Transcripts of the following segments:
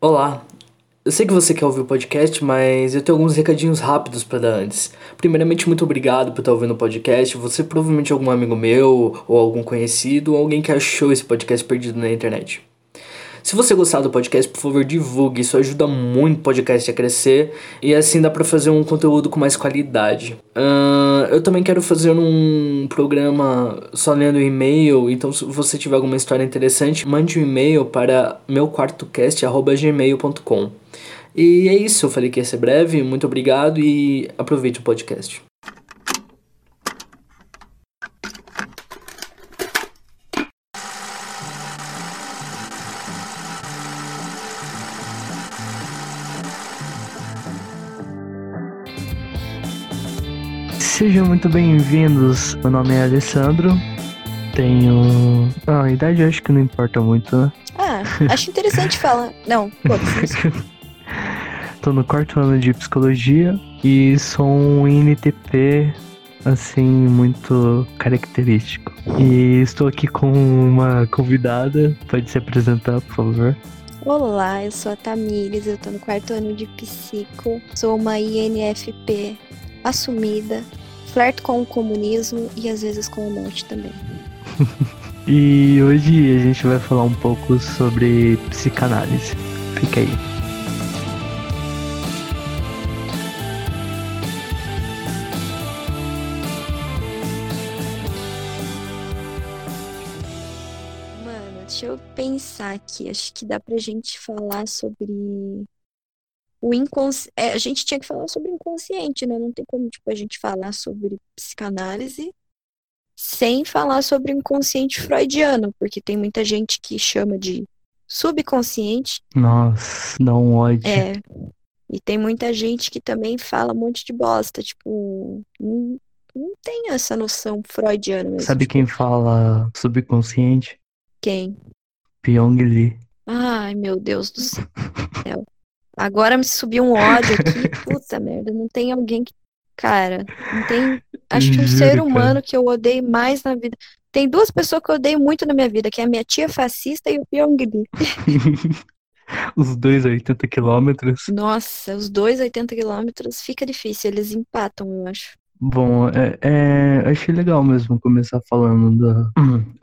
Olá, eu sei que você quer ouvir o podcast, mas eu tenho alguns recadinhos rápidos para dar antes. Primeiramente, muito obrigado por estar ouvindo o podcast. Você provavelmente é algum amigo meu, ou algum conhecido, ou alguém que achou esse podcast perdido na internet. Se você gostar do podcast, por favor, divulgue. Isso ajuda muito o podcast a crescer e assim dá para fazer um conteúdo com mais qualidade. Uh, eu também quero fazer um programa só lendo e-mail. Então, se você tiver alguma história interessante, mande um e-mail para meuquartocast@gmail.com. E é isso. Eu falei que ia ser breve. Muito obrigado e aproveite o podcast. Sejam muito bem-vindos. Meu nome é Alessandro. Tenho. Ah, a idade eu acho que não importa muito, né? Ah, acho interessante falar. Não, Tô no quarto ano de psicologia e sou um INTP assim, muito característico. E estou aqui com uma convidada. Pode se apresentar, por favor. Olá, eu sou a Tamires, eu tô no quarto ano de psico, sou uma INFP assumida, flerto com o comunismo e às vezes com a morte também. e hoje a gente vai falar um pouco sobre psicanálise. Fica aí. Mano, deixa eu pensar aqui. Acho que dá pra gente falar sobre o inconsciente. É, a gente tinha que falar sobre o inconsciente, né? Não tem como, tipo, a gente falar sobre psicanálise sem falar sobre o inconsciente freudiano, porque tem muita gente que chama de subconsciente. Nossa, um ódio. É. E tem muita gente que também fala um monte de bosta, tipo, não, não tem essa noção freudiana mesmo. Sabe tipo... quem fala subconsciente? Quem? Pyong Lee. Ai, meu Deus do céu. Agora me subiu um ódio aqui. Puta merda, não tem alguém que. Cara, não tem. Acho que um Juro, ser humano cara. que eu odeio mais na vida. Tem duas pessoas que eu odeio muito na minha vida, que é a minha tia fascista e o Pyong Lee. os dois 80 quilômetros. Nossa, os dois 80 quilômetros fica difícil, eles empatam, eu acho. Bom, é, é, achei legal mesmo começar falando do,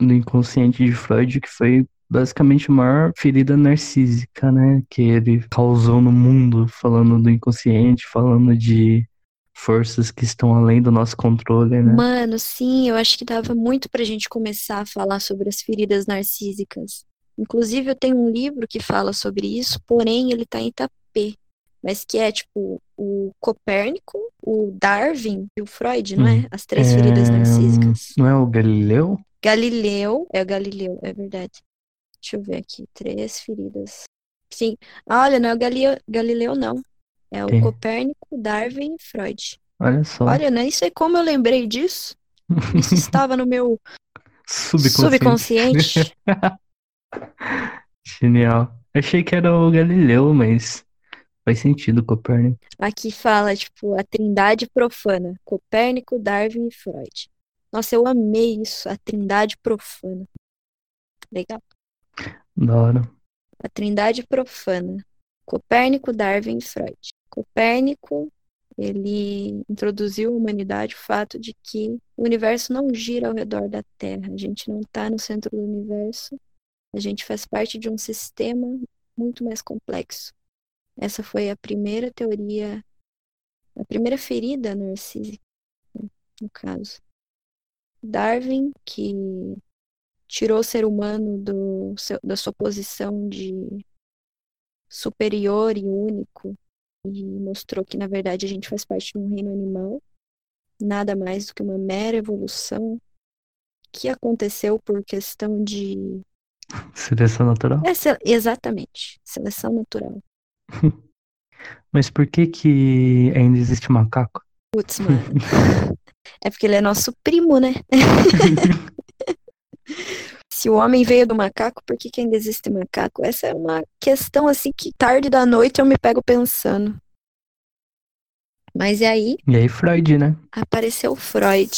do inconsciente de Freud, que foi basicamente a maior ferida narcísica, né, que ele causou no mundo, falando do inconsciente, falando de forças que estão além do nosso controle, né? Mano, sim, eu acho que dava muito pra gente começar a falar sobre as feridas narcísicas. Inclusive, eu tenho um livro que fala sobre isso, porém ele tá em tapê, mas que é tipo o Copérnico, o Darwin e o Freud, não é? Hum, as três é... feridas narcísicas. Não é o Galileu? Galileu, é o Galileu, é verdade. Deixa eu ver aqui. Três feridas. Sim. Ah, olha, não é o Galileu, Galileu não. É o Quem? Copérnico, Darwin e Freud. Olha só. Olha, nem sei como eu lembrei disso. Isso estava no meu subconsciente. subconsciente. Genial. Achei que era o Galileu, mas faz sentido Copérnico. Aqui fala, tipo, a trindade profana. Copérnico, Darwin e Freud. Nossa, eu amei isso, a trindade profana. Legal. Da hora. A trindade profana. Copérnico, Darwin e Freud. Copérnico, ele introduziu à humanidade o fato de que o universo não gira ao redor da Terra. A gente não está no centro do universo. A gente faz parte de um sistema muito mais complexo. Essa foi a primeira teoria, a primeira ferida narcísica, né, no caso. Darwin, que tirou o ser humano do, da sua posição de superior e único e mostrou que, na verdade, a gente faz parte de um reino animal, nada mais do que uma mera evolução que aconteceu por questão de. Seleção natural? É, exatamente, seleção natural. Mas por que que ainda existe macaco? Putz, mano. é porque ele é nosso primo, né? Se o homem veio do macaco, por que, que ainda existe macaco? Essa é uma questão assim que tarde da noite eu me pego pensando. Mas e aí? E aí Freud, né? Apareceu Freud.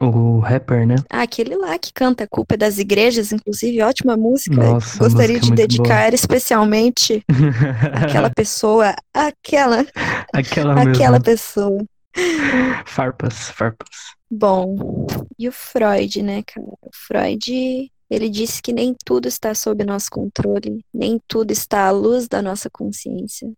O rapper, né? Ah, aquele lá que canta A Culpa é das Igrejas, inclusive, ótima música. Nossa, Gostaria música é de dedicar especialmente àquela pessoa, aquela, Aquela aquela mesma. pessoa. Farpas, farpas. Bom, e o Freud, né, cara? O Freud, ele disse que nem tudo está sob nosso controle, nem tudo está à luz da nossa consciência.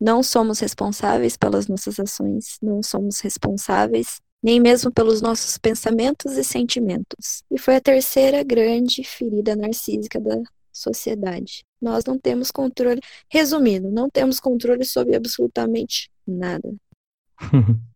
Não somos responsáveis pelas nossas ações, não somos responsáveis nem mesmo pelos nossos pensamentos e sentimentos. E foi a terceira grande ferida narcísica da sociedade. Nós não temos controle, resumindo, não temos controle sobre absolutamente nada.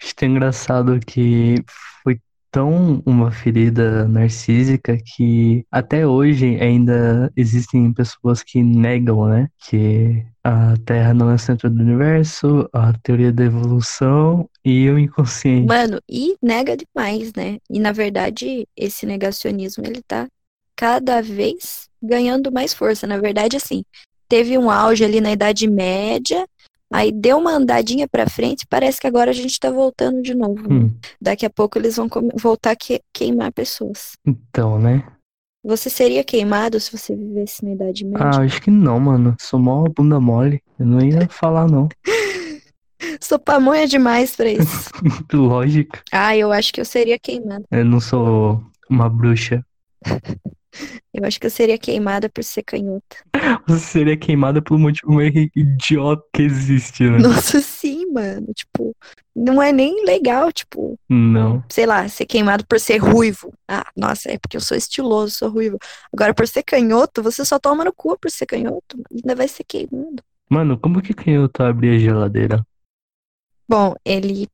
Acho é engraçado que foi tão uma ferida narcísica que até hoje ainda existem pessoas que negam, né? Que a Terra não é o centro do universo, a teoria da evolução e o inconsciente. Mano, e nega demais, né? E na verdade, esse negacionismo ele tá cada vez ganhando mais força. Na verdade, assim, teve um auge ali na Idade Média, aí deu uma andadinha pra frente, parece que agora a gente tá voltando de novo. né? Hum, Daqui a pouco eles vão voltar a que- queimar pessoas. então, né? Você seria queimado se você vivesse na Idade Ah, Média? acho que não, mano. Sou mó bunda mole. Eu não ia falar, não. Sou pamonha demais pra isso. Lógico. Ah, eu acho que eu seria queimada. Eu não sou uma bruxa. Eu acho que eu seria queimada por ser canhota. Você seria queimada pelo motivo mais idiota que existe, né? Nossa, sim, mano. Tipo, não é nem legal, tipo, Não. sei lá, ser queimado por ser ruivo. Ah, nossa, é porque eu sou estiloso, sou ruivo. Agora, por ser canhoto, você só toma no cu por ser canhoto. Ainda vai ser queimado. Mano, como que canhoto abre a geladeira? Bom, ele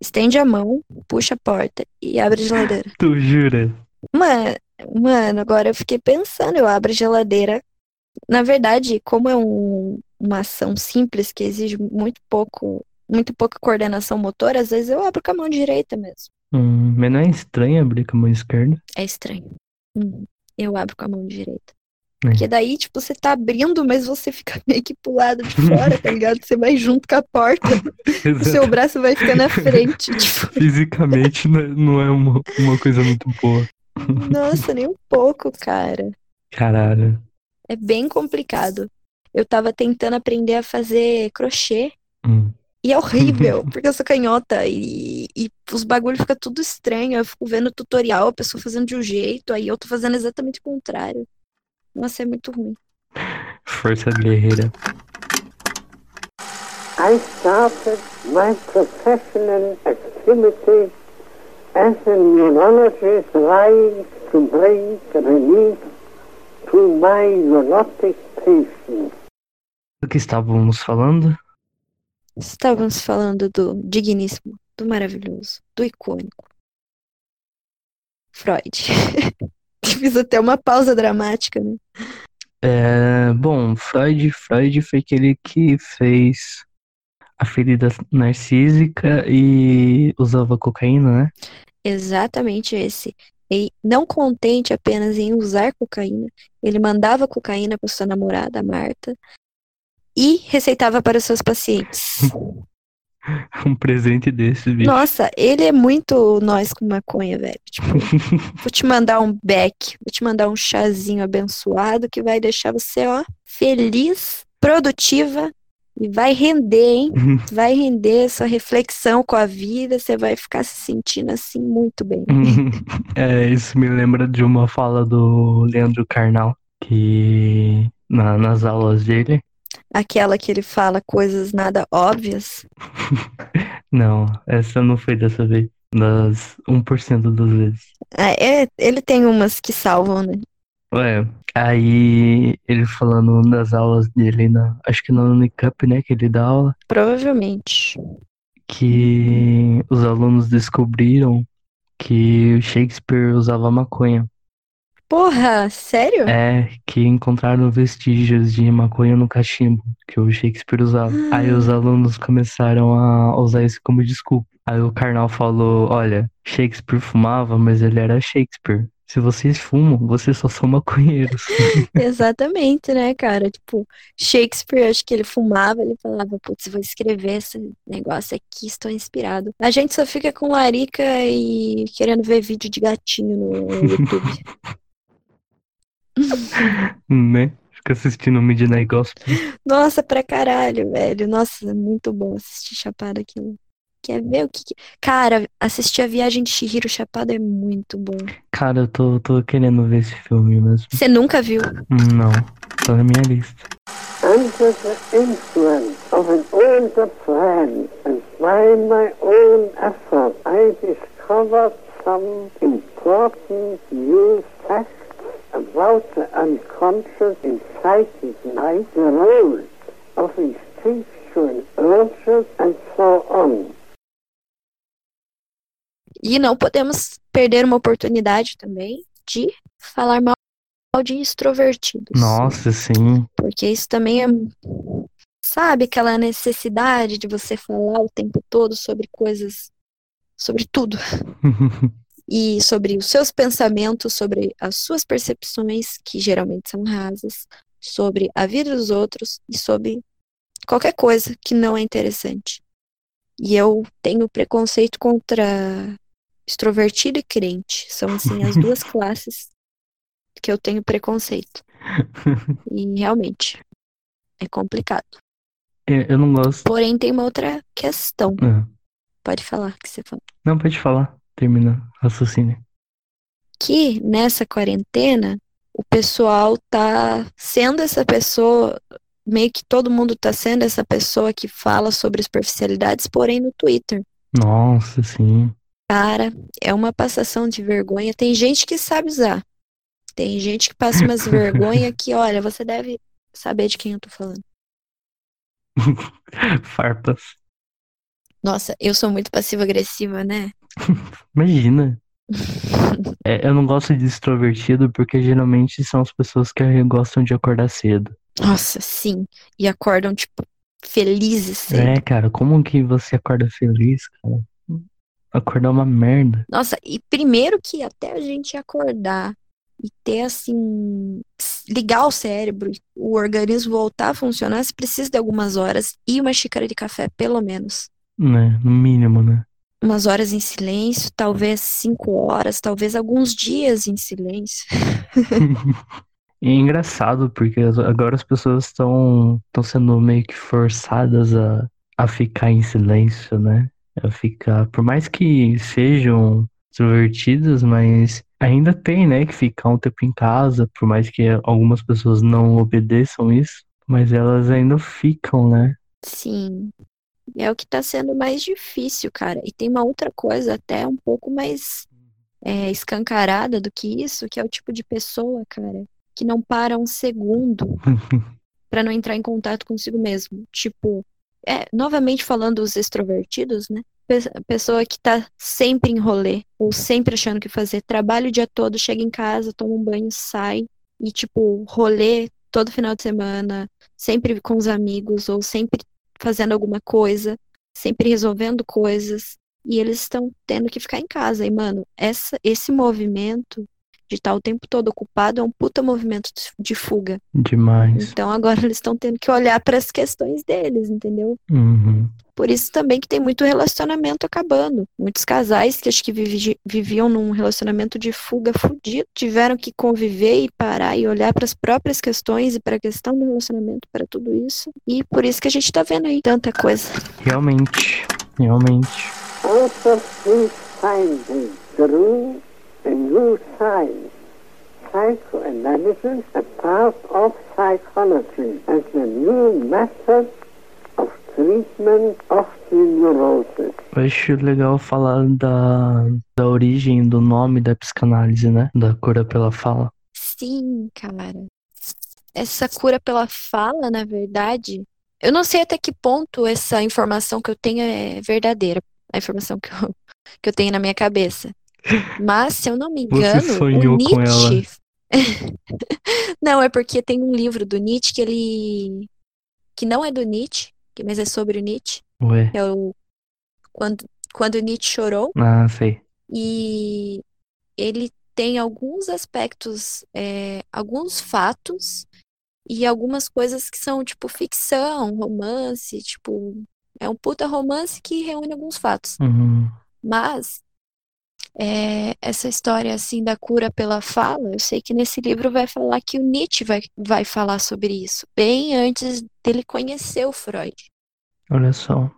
estende a mão, puxa a porta e abre a geladeira. Tu jura? Mano, mano, agora eu fiquei pensando, eu abro a geladeira. Na verdade, como é um- uma ação simples que exige muito pouco, muito pouca coordenação motora, às vezes eu abro com a mão direita mesmo. Hum, mas não é estranho abrir com a mão esquerda? É estranho. Hum, eu abro com a mão direita. É. Porque daí, tipo, você tá abrindo, mas você fica meio que pro lado de fora, tá ligado? Você vai junto com a porta, o seu braço vai ficar na frente. Tipo, Fisicamente não é- não é uma, uma coisa muito boa. Nossa, nem um pouco, cara. Caralho. É bem complicado. Eu tava tentando aprender a fazer crochê Hum. e é horrível, porque eu sou canhota e, e os bagulhos ficam tudo estranho. Eu fico vendo tutorial, a pessoa fazendo de um jeito, aí eu tô fazendo exatamente o contrário. Nossa, é muito ruim. Força guerreira. I started my professional activity as a neurologist trying to bring relief to my neurotic patients. Do que estávamos falando? Estávamos falando do digníssimo, do maravilhoso, do icônico. Freud. Fiz até uma pausa dramática, né? É, bom, Freud, Freud foi aquele que fez a ferida narcísica e usava cocaína, né? Exatamente esse. E não contente apenas em usar cocaína, ele mandava cocaína para sua namorada, Marta, e receitava para os seus pacientes. Um presente desse, bicho. Nossa, ele é muito nós com maconha, velho. Tipo, vou te mandar um beck, vou te mandar um chazinho abençoado que vai deixar você, ó, feliz, produtiva e vai render, hein? Vai render sua reflexão com a vida, você vai ficar se sentindo assim muito bem. É, isso me lembra de uma fala do Leandro Carnal, que na- nas aulas dele. Aquela que ele fala coisas nada óbvias. Não, essa não foi dessa vez. Das 1% das vezes. Ah, é, ele tem umas que salvam, né? Ué, aí ele falando nas aulas dele, na, acho que na Unicamp, né, que ele dá aula, Provavelmente. que os alunos descobriram que o Shakespeare usava maconha. Porra, sério? É, que encontraram vestígios de maconha no cachimbo que o Shakespeare usava. Aí os alunos começaram a usar isso como desculpa. Aí o Karnal falou: Olha, Shakespeare fumava, mas ele era Shakespeare. Se vocês fumam, vocês só são maconheiros. Exatamente, né, cara? Tipo, Shakespeare, acho que ele fumava, ele falava, putz, vou escrever esse negócio aqui, estou inspirado. A gente só fica com larica e querendo ver vídeo de gatinho no YouTube. né? Fica assistindo Midnight Gospel. Nossa, pra caralho, velho. Nossa, é muito bom assistir Chapada aquilo. Quer ver o que, que... Cara, assistir a Viagem de Shihiro Chapada é muito bom. Cara, eu tô, tô querendo ver esse filme mesmo. Você nunca viu? Não, tá na minha lista. Under the influence of an older friend and by my own effort, I discovered some important new facts about the unconscious in psychic life, the roles of instinctual urges, and so on. E não podemos perder uma oportunidade também de falar mal de extrovertidos. Nossa, sim. Porque isso também é. Sabe aquela necessidade de você falar o tempo todo sobre coisas. sobre tudo. e sobre os seus pensamentos, sobre as suas percepções, que geralmente são rasas, sobre a vida dos outros e sobre qualquer coisa que não é interessante. E eu tenho preconceito contra extrovertido e crente. São, assim, as duas classes que eu tenho preconceito. E realmente é complicado. Eu, eu não gosto. Porém, tem uma outra questão. Ah. Pode falar que você falou. Não, pode falar. Termina raciocínio. Que nessa quarentena o pessoal tá sendo essa pessoa, meio que todo mundo tá sendo essa pessoa que fala sobre superficialidades, porém no Twitter. Nossa, sim. Cara, é uma passação de vergonha. Tem gente que sabe usar. Tem gente que passa umas vergonha que, olha, você deve saber de quem eu tô falando. Farpas. Nossa, eu sou muito passiva-agressiva, né? Imagina. É, eu não gosto de extrovertido porque geralmente são as pessoas que gostam de acordar cedo. Nossa, sim. E acordam, tipo, felizes cedo. É, cara, como que você acorda feliz, cara? Acordar uma merda. Nossa, e primeiro que até a gente acordar e ter assim, ligar o cérebro, o organismo voltar a funcionar, você precisa de algumas horas e uma xícara de café, pelo menos. Né, no mínimo, né? Umas horas em silêncio, talvez cinco horas, talvez alguns dias em silêncio. E é engraçado, porque agora as pessoas estão sendo meio que forçadas a, a ficar em silêncio, né? A ficar, por mais que sejam extrovertidas, mas ainda tem, né, que ficar um tempo em casa, por mais que algumas pessoas não obedeçam isso, mas elas ainda ficam, né? Sim. É o que tá sendo mais difícil, cara. E tem uma outra coisa até um pouco mais é, escancarada do que isso, que é o tipo de pessoa, cara, que não para um segundo para não entrar em contato consigo mesmo. Tipo, é, novamente falando os extrovertidos, né? Pessoa que tá sempre em rolê, ou sempre achando o que fazer. Trabalha o dia todo, chega em casa, toma um banho, sai. E, tipo, rolê todo final de semana, sempre com os amigos, ou sempre fazendo alguma coisa, sempre resolvendo coisas. E eles estão tendo que ficar em casa. E, mano, essa, esse movimento de estar o tempo todo ocupado é um puta movimento de fuga. Demais. Então agora eles estão tendo que olhar para as questões deles, entendeu? Uhum. Por isso também que tem muito relacionamento acabando. Muitos casais que acho que vivi viviam num relacionamento de fuga fudido tiveram que conviver e parar e olhar para as próprias questões e para a questão do relacionamento, para tudo isso. E por isso que a gente tá vendo aí tanta coisa. Realmente, realmente. Also, please find through a new science, psychoanalysis, a part of psychology, as a new method of treatment of the neurosis. Eu acho legal falar da, da origem do nome da psicanálise, né? Da cura pela fala. Sim, cara. Essa cura pela fala, na verdade, eu não sei até que ponto essa informação que eu tenho é verdadeira, a informação que eu, que eu tenho na minha cabeça. Mas, se eu não me engano, Você sonhou o com ela. Nietzsche. não, é porque tem um livro do Nietzsche que ele. que não é do Nietzsche, que- mas é sobre o Nietzsche. Ué. É o. Quando, quando Nietzsche chorou. Ah, sei. E ele tem alguns aspectos, é, alguns fatos e algumas coisas que são tipo ficção, romance, tipo, é um puta romance que reúne alguns fatos. Uhum. Mas é, essa história assim da cura pela fala, eu sei que nesse livro vai falar que o Nietzsche vai, vai falar sobre isso, bem antes dele conhecer o Freud. Olha só.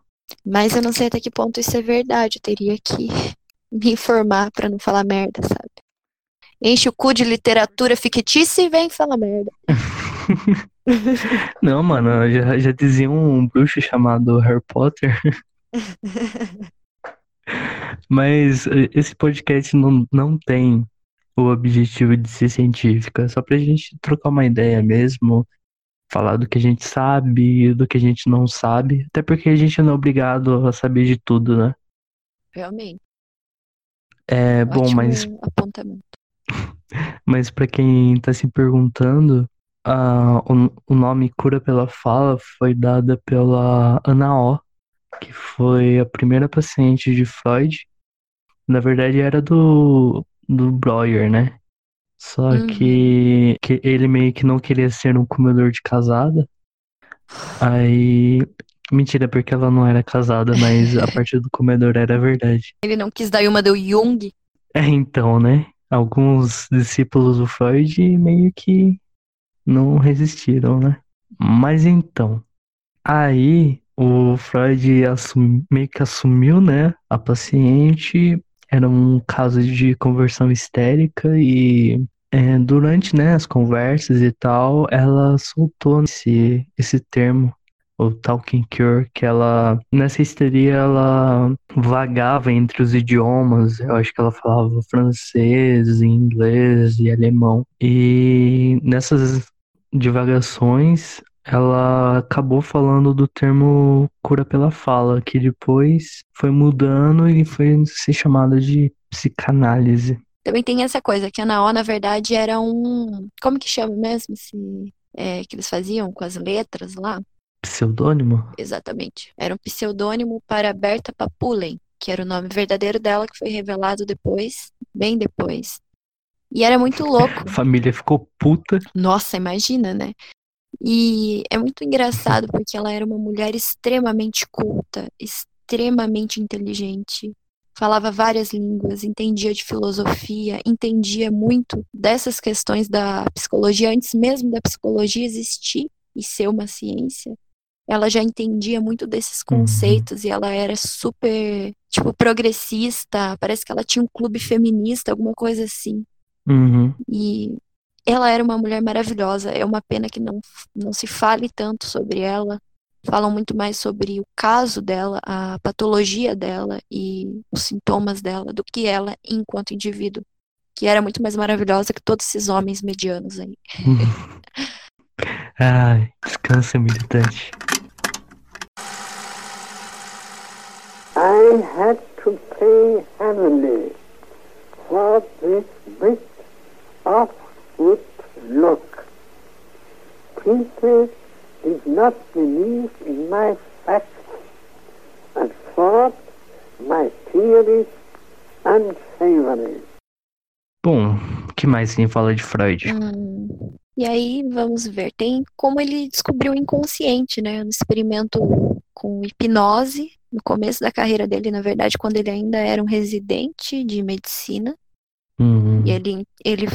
Mas eu não sei até que ponto isso é verdade, eu teria que me informar para não falar merda, sabe? Enche o cu de literatura fictícia e vem falar merda. não, mano, já, já dizia um bruxo chamado Harry Potter. Mas eh, esse podcast não, não tem o objetivo de ser científico, é só pra gente trocar uma ideia mesmo, falar do que a gente sabe, do que a gente não sabe, até porque a gente não é obrigado a saber de tudo, né? Realmente. É, bom, mas apontamento. mas para quem tá se perguntando, ah, o, o nome Cura pela Fala foi dada pela Ana O, que foi a primeira paciente de Freud. Na verdade era do do Breuer, né? Só Uhum. que, que ele meio que não queria ser um comedor de casada. Aí. Mentira, porque ela não era casada, mas a parte do comedor era verdade. Ele não quis dar uma do Jung. É, então, né? Alguns discípulos do Freud meio que não resistiram, né? Mas então, aí o Freud assum- meio que assumiu, né? A paciente era um caso de conversão histérica e é, durante, né, as conversas e tal, ela soltou esse, esse termo, o talking cure, que ela, nessa histeria, ela vagava entre os idiomas. Eu acho que ela falava francês, inglês e alemão. E nessas divagações, ela acabou falando do termo cura pela fala, que depois foi mudando e foi ser chamada de psicanálise. Também tem essa coisa, que a Naó, na verdade, era um. Como que chama mesmo? Esse, é, que eles faziam com as letras lá? Pseudônimo? Exatamente. Era um pseudônimo para Berta Papulen, que era o nome verdadeiro dela, que foi revelado depois, bem depois. E era muito louco. A família ficou puta. Nossa, imagina, né? E é muito engraçado porque ela era uma mulher extremamente culta, extremamente inteligente, falava várias línguas, entendia de filosofia, entendia muito dessas questões da psicologia antes mesmo da psicologia existir e ser uma ciência. Ela já entendia muito desses Uhum. conceitos e ela era super, tipo, progressista. Parece que ela tinha um clube feminista, alguma coisa assim. Uhum. E ela era uma mulher maravilhosa. É uma pena que não, não se fale tanto sobre ela. Falam muito mais sobre o caso dela, a patologia dela e os sintomas dela do que ela enquanto indivíduo. Que era muito mais maravilhosa que todos esses homens medianos aí. Ai, descansa, militante. I had to pay heavily for this bit of good luck. People did not believe in my facts and thought my theories unsavory. Bom, o que mais quem fala de Freud? Hum, E aí, vamos ver. Tem como ele descobriu o inconsciente, né? No experimento com hipnose, no começo da carreira dele, na verdade, quando ele ainda era um residente de medicina. Uhum. E ele, ele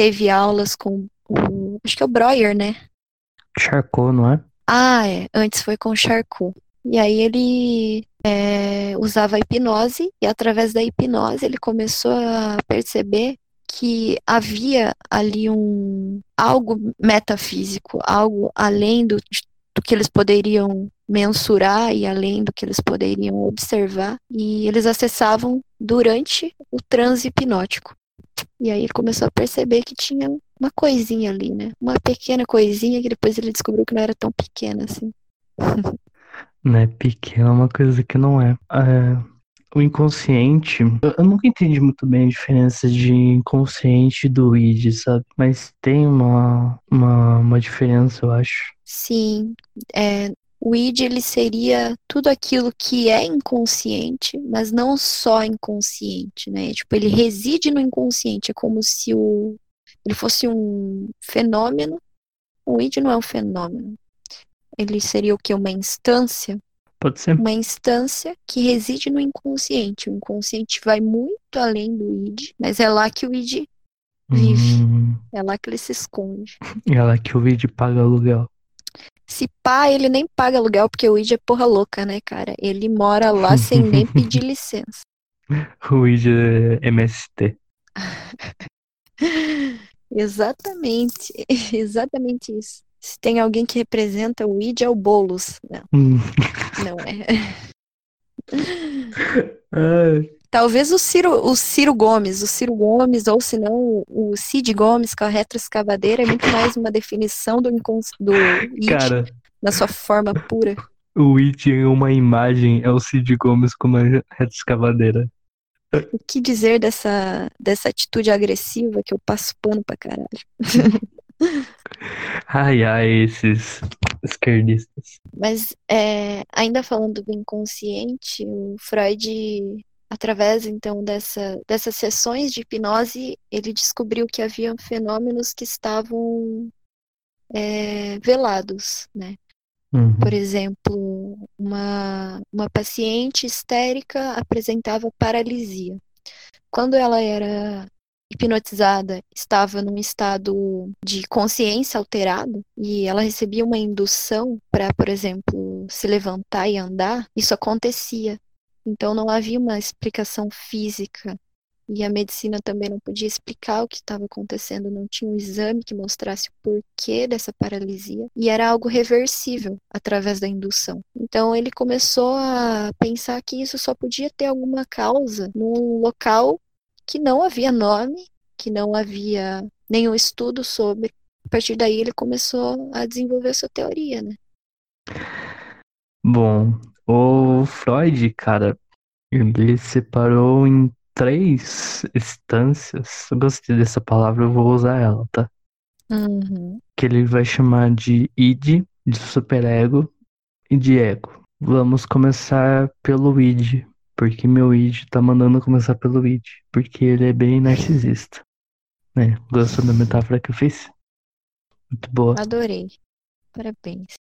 teve aulas com o. Acho que é o Breuer, né? Charcot, não é? Ah, é. Antes foi com Charcot. E aí ele é, usava a hipnose, e através da hipnose ele começou a perceber que havia ali um algo metafísico, algo além do, do que eles poderiam mensurar e além do que eles poderiam observar, e eles acessavam durante o transe hipnótico. E aí ele começou a perceber que tinha uma coisinha ali, né? Uma pequena coisinha que depois ele descobriu que não era tão pequena assim. Né, pequeno é uma coisa que não é. É, o inconsciente, eu, eu nunca entendi muito bem a diferença de inconsciente e do id, sabe? Mas tem uma, uma, uma diferença, eu acho. Sim, é, O id ele seria tudo aquilo que é inconsciente, mas não só inconsciente, né? Tipo, ele reside no inconsciente, é como se o ele fosse um fenômeno. O id não é um fenômeno. Ele seria o que uma instância, Pode ser. uma instância que reside no inconsciente. O inconsciente vai muito além do id, mas é lá que o id vive. Hum, É lá que ele se esconde. é lá que o id paga aluguel. Se pá, ele nem paga aluguel, porque o id é porra louca, né, cara? Ele mora lá sem nem pedir licença. O id é MST. Exatamente, exatamente isso. Se tem alguém que representa o id, é o Boulos. Não, Hum. não é. Ai, Talvez o Ciro, o Ciro Gomes, o Ciro Gomes, ou se não, o Cid Gomes com a retroescavadeira é muito mais uma definição do, do id cara, na sua forma pura. o id em uma imagem é o Cid Gomes com uma reta escavadeira. O que dizer dessa, dessa atitude agressiva que eu passo pano pra caralho? Ai, ai, esses esquerdistas. Mas é, ainda falando do inconsciente, o Freud, através então dessa, dessas sessões de hipnose, ele descobriu que havia fenômenos que estavam é, velados, né? Uhum. Por exemplo, uma, uma paciente histérica apresentava paralisia. Quando ela era hipnotizada, estava num estado de consciência alterado e ela recebia uma indução para, por exemplo, se levantar e andar, isso acontecia. Então não havia uma explicação física e a medicina também não podia explicar o que estava acontecendo, não tinha um exame que mostrasse o porquê dessa paralisia, e era algo reversível através da indução. Então ele começou a pensar que isso só podia ter alguma causa num local que não havia nome, que não havia nenhum estudo sobre. A partir daí ele começou a desenvolver sua teoria, né? Bom, o Freud, cara, ele separou em três instâncias. Eu gostei dessa palavra, eu vou usar ela, tá? Uhum. Que ele vai chamar de id, de superego e de ego. Vamos começar pelo id, porque meu id tá mandando começar pelo id, porque ele é bem narcisista. Né? Gostou da metáfora que eu fiz? Muito boa. Adorei. Parabéns.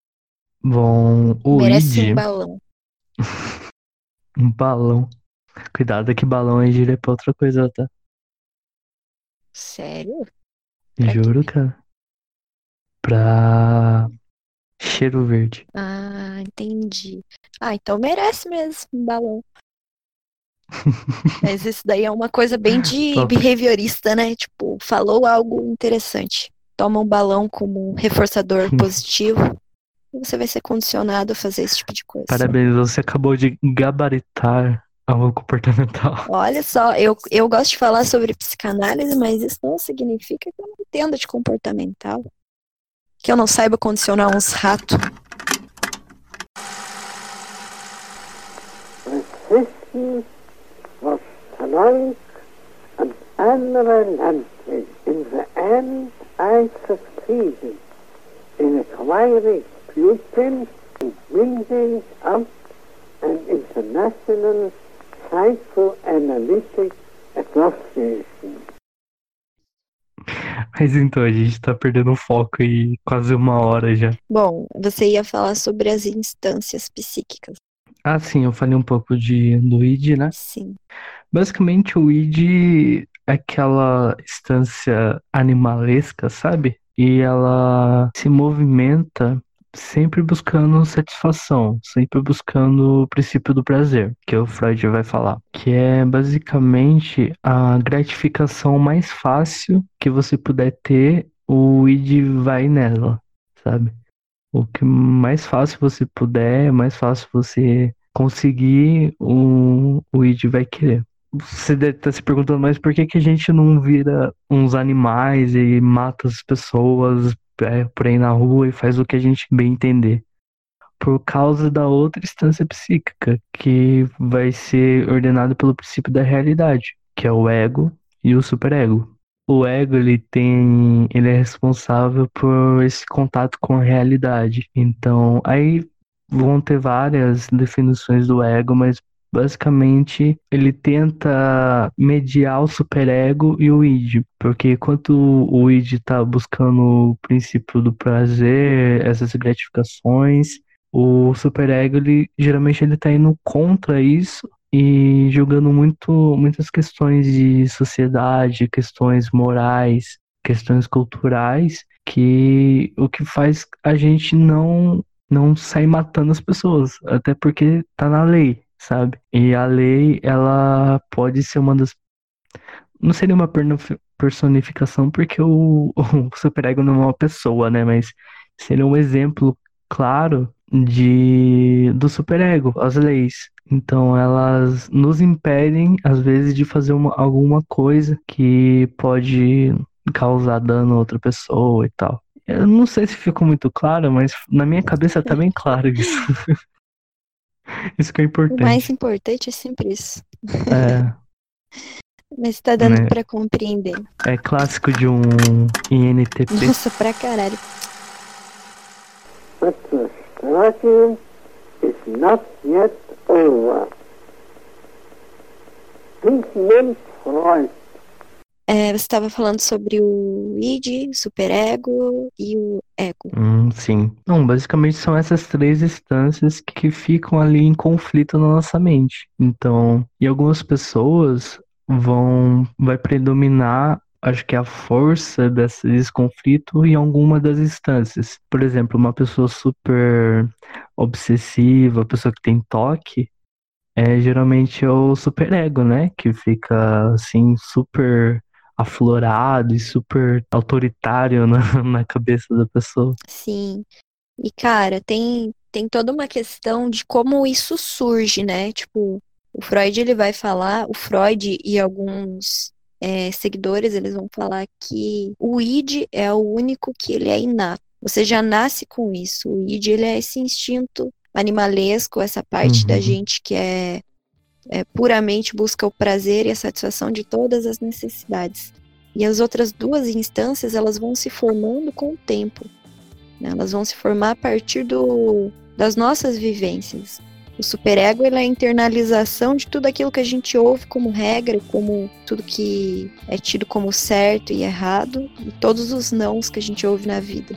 Bom, o Merece id. um balão. Um balão. Cuidado que balão é gíria pra outra coisa, tá? Sério? Pra Juro, cara. Pra cheiro verde. Ah, entendi. Ah, então merece mesmo um balão. Mas isso daí é uma coisa bem de Top. behaviorista, né? Tipo, falou algo interessante. Toma um balão como um reforçador positivo você vai ser condicionado a fazer esse tipo de coisa. Parabéns, você acabou de gabaritar algo comportamental. Olha só, eu, eu gosto de falar sobre psicanálise, mas isso não significa que eu não entenda de comportamental. Que eu não saiba condicionar uns ratos. Was and unrelenting. In the end, I succeeded in acquiring pupils and building up an international psychoanalytic association. Mas então, a gente tá perdendo o foco aí quase uma hora já. Bom, você ia falar sobre as instâncias psíquicas. Ah, sim, eu falei um pouco de, do id, né? Sim. Basicamente, o id é aquela instância animalesca, sabe? E ela se movimenta sempre buscando satisfação, sempre buscando o princípio do prazer, que o Freud vai falar, que é basicamente a gratificação mais fácil que você puder ter, o id vai nela, sabe? O que mais fácil você puder, mais fácil você conseguir, o, o id vai querer. Você deve estar se perguntando, mas por que que a gente não vira uns animais e mata as pessoas é, por aí na rua e faz o que a gente bem entender? Por causa da outra instância psíquica, que vai ser ordenada pelo princípio da realidade, que é o ego e o superego. O ego, ele tem, ele é responsável por esse contato com a realidade. Então, aí vão ter várias definições do ego, mas basicamente ele tenta mediar o superego e o id, porque enquanto o id está buscando o princípio do prazer, essas gratificações, o superego ele geralmente ele está indo contra isso e julgando muito muitas questões de sociedade, questões morais, questões culturais, que o que faz a gente não não sair matando as pessoas, até porque tá na lei, sabe? E a lei, ela pode ser uma das não seria uma personificação porque o, o superego não é uma pessoa, né? Mas seria um exemplo claro de do superego, as leis. Então elas nos impedem, às vezes, de fazer uma, alguma coisa que pode causar dano a outra pessoa e tal. Eu não sei se ficou muito claro, mas na minha cabeça tá bem claro isso. isso que é importante. O mais importante é sempre isso. É. Mas tá dando Né? pra compreender. É clássico de um INTP. Nossa, pra caralho. But the struggle is not yet over. Sigmund Freud É, você estava falando sobre o id, superego e o ego. Hum, sim. Não, basicamente são essas três instâncias que ficam ali em conflito na nossa mente. Então, e algumas pessoas vão, vai predominar, acho que a força desse, conflito em alguma das instâncias. Por exemplo, uma pessoa super obsessiva, pessoa que tem toque, é geralmente o superego, né? Que fica assim super aflorado e super autoritário na, na cabeça da pessoa. Sim. E, cara, tem, tem toda uma questão de como isso surge, né? Tipo, o Freud, ele vai falar, o Freud e alguns é, seguidores, eles vão falar que o id é o único que ele é inato. Você já nasce com isso. O id, ele é esse instinto animalesco, essa parte da Uhum. gente que é, é puramente busca o prazer e a satisfação de todas as necessidades. E as outras duas instâncias, elas vão se formando com o tempo. né? Elas vão se formar a partir do, das nossas vivências. O superego é a internalização de tudo aquilo que a gente ouve como regra, como tudo que é tido como certo e errado, e todos os nãos que a gente ouve na vida.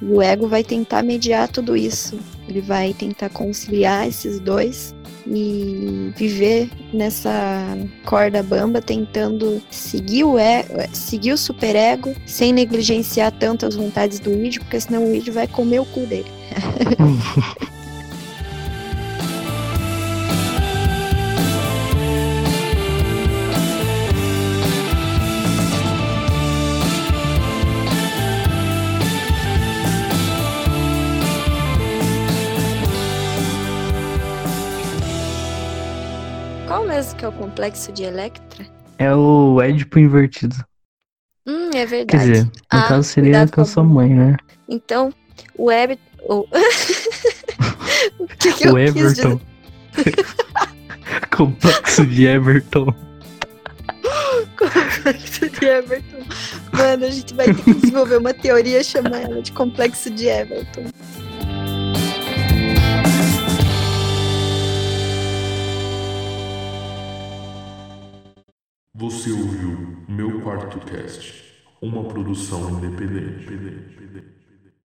O ego vai tentar mediar tudo isso. Ele vai tentar conciliar esses dois e viver nessa corda bamba tentando seguir o, e, seguir o superego sem negligenciar tanto as vontades do id, porque senão o id vai comer o cu dele. que é o complexo de Electra? É o Édipo invertido. Hum, é Quer verdade. dizer, no Ah, caso seria com a sua mãe, né? Então, o Eb... O, o que, que o? Everton. Complexo de Everton. Complexo de Everton. Mano, a gente vai ter que desenvolver uma teoria e chamar ela de complexo de Everton. Você ouviu Meu Quarto Cast, uma produção independente.